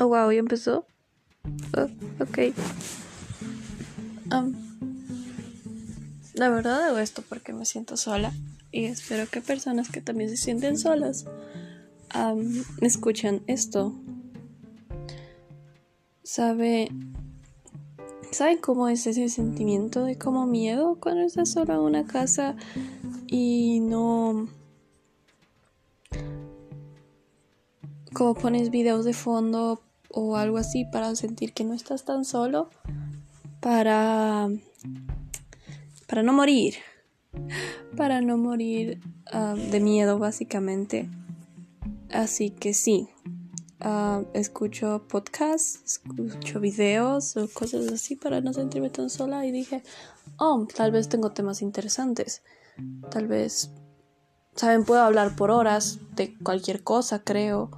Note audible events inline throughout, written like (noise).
Oh, wow, ya empezó. Oh, ok. La verdad hago esto porque me siento sola y espero que personas que también se sienten solas um, escuchan esto. ¿Sabe? ¿Saben cómo es ese sentimiento de como miedo cuando estás sola en una casa y no como pones videos de fondo o algo así para sentir que no estás tan solo, para, para no morir, para no morir ah, de miedo básicamente. Así que sí, ah, escucho podcasts, escucho videos o cosas así para no sentirme tan sola y dije, oh, tal vez tengo temas interesantes, tal vez, saben, puedo hablar por horas de cualquier cosa, creo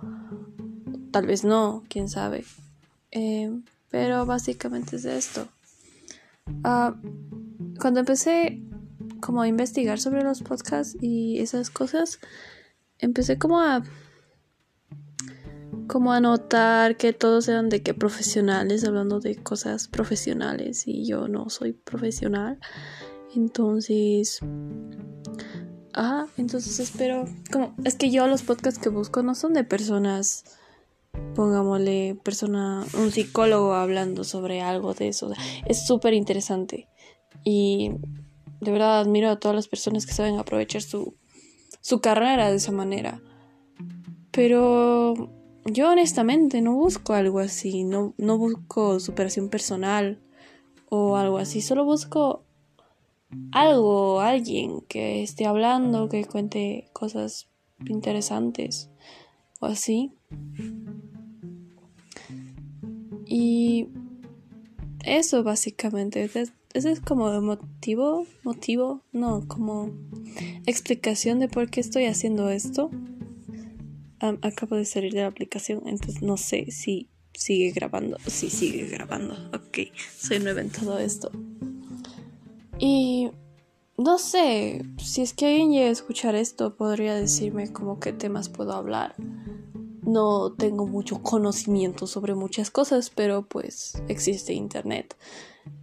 tal vez no, quién sabe. Eh, pero básicamente es esto. Ah, cuando empecé como a investigar sobre los podcasts y esas cosas, empecé como a como a notar que todos eran de que profesionales hablando de cosas profesionales y yo no soy profesional. Entonces, ah, entonces espero como es que yo los podcasts que busco no son de personas pongámosle persona, un psicólogo hablando sobre algo de eso. Es súper interesante. Y de verdad admiro a todas las personas que saben aprovechar su, su carrera de esa manera. Pero yo honestamente no busco algo así, no, no busco superación personal o algo así, solo busco algo, alguien que esté hablando, que cuente cosas interesantes o así. Eso básicamente, ese es como motivo, motivo, no, como explicación de por qué estoy haciendo esto. acabo de salir de la aplicación, entonces no sé si sigue grabando. Sí, sigue grabando. Ok, soy nueva en todo esto. Y no sé, si es que alguien llega a escuchar esto, podría decirme como qué temas puedo hablar no tengo mucho conocimiento sobre muchas cosas, pero pues existe internet.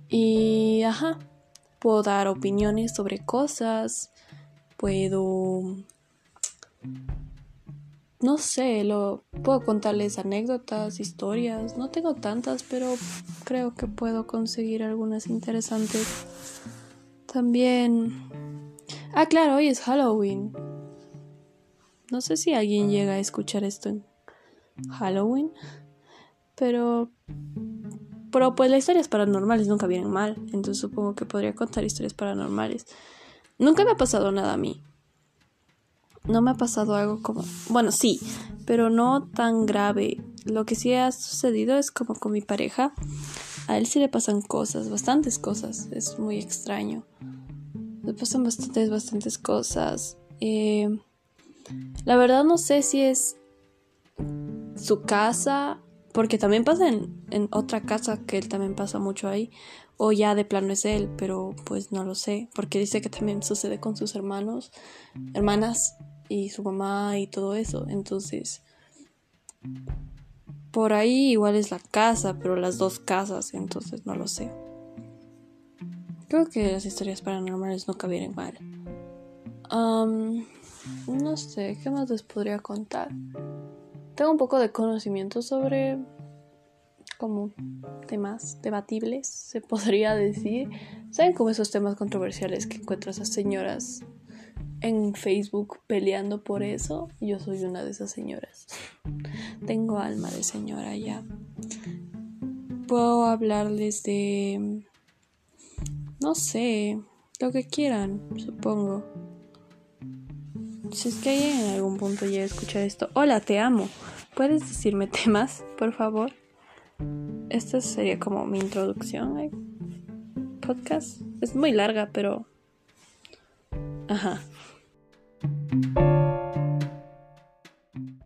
Y ajá, puedo dar opiniones sobre cosas, puedo no sé, lo puedo contarles anécdotas, historias, no tengo tantas, pero creo que puedo conseguir algunas interesantes. También Ah, claro, hoy es Halloween. No sé si alguien llega a escuchar esto en Halloween. Pero. Pero pues las historias paranormales nunca vienen mal. Entonces supongo que podría contar historias paranormales. Nunca me ha pasado nada a mí. No me ha pasado algo como. Bueno, sí, pero no tan grave. Lo que sí ha sucedido es como con mi pareja. A él sí le pasan cosas, bastantes cosas. Es muy extraño. Le pasan bastantes, bastantes cosas. Eh, la verdad no sé si es su casa, porque también pasa en, otra casa que él también pasa mucho ahí, o ya de plano es él, pero pues no lo sé, porque dice que también sucede con sus hermanos, hermanas y su mamá y todo eso, entonces por ahí igual es la casa, pero las dos casas, entonces no lo sé. Creo que las historias paranormales nunca vienen mal. no sé, ¿qué más les podría contar? Tengo un poco de conocimiento sobre como temas debatibles, se podría decir. ¿Saben cómo esos temas controversiales que encuentras a señoras en Facebook peleando por eso? Yo soy una de esas señoras. Tengo alma de señora ya. Puedo hablarles de... No sé, lo que quieran, supongo. Si es que alguien en algún punto llega a escuchar esto, hola, te amo. ¿Puedes decirme (laughs) temas, por favor? Esta sería como mi introducción al podcast. Es muy larga, pero... Ajá.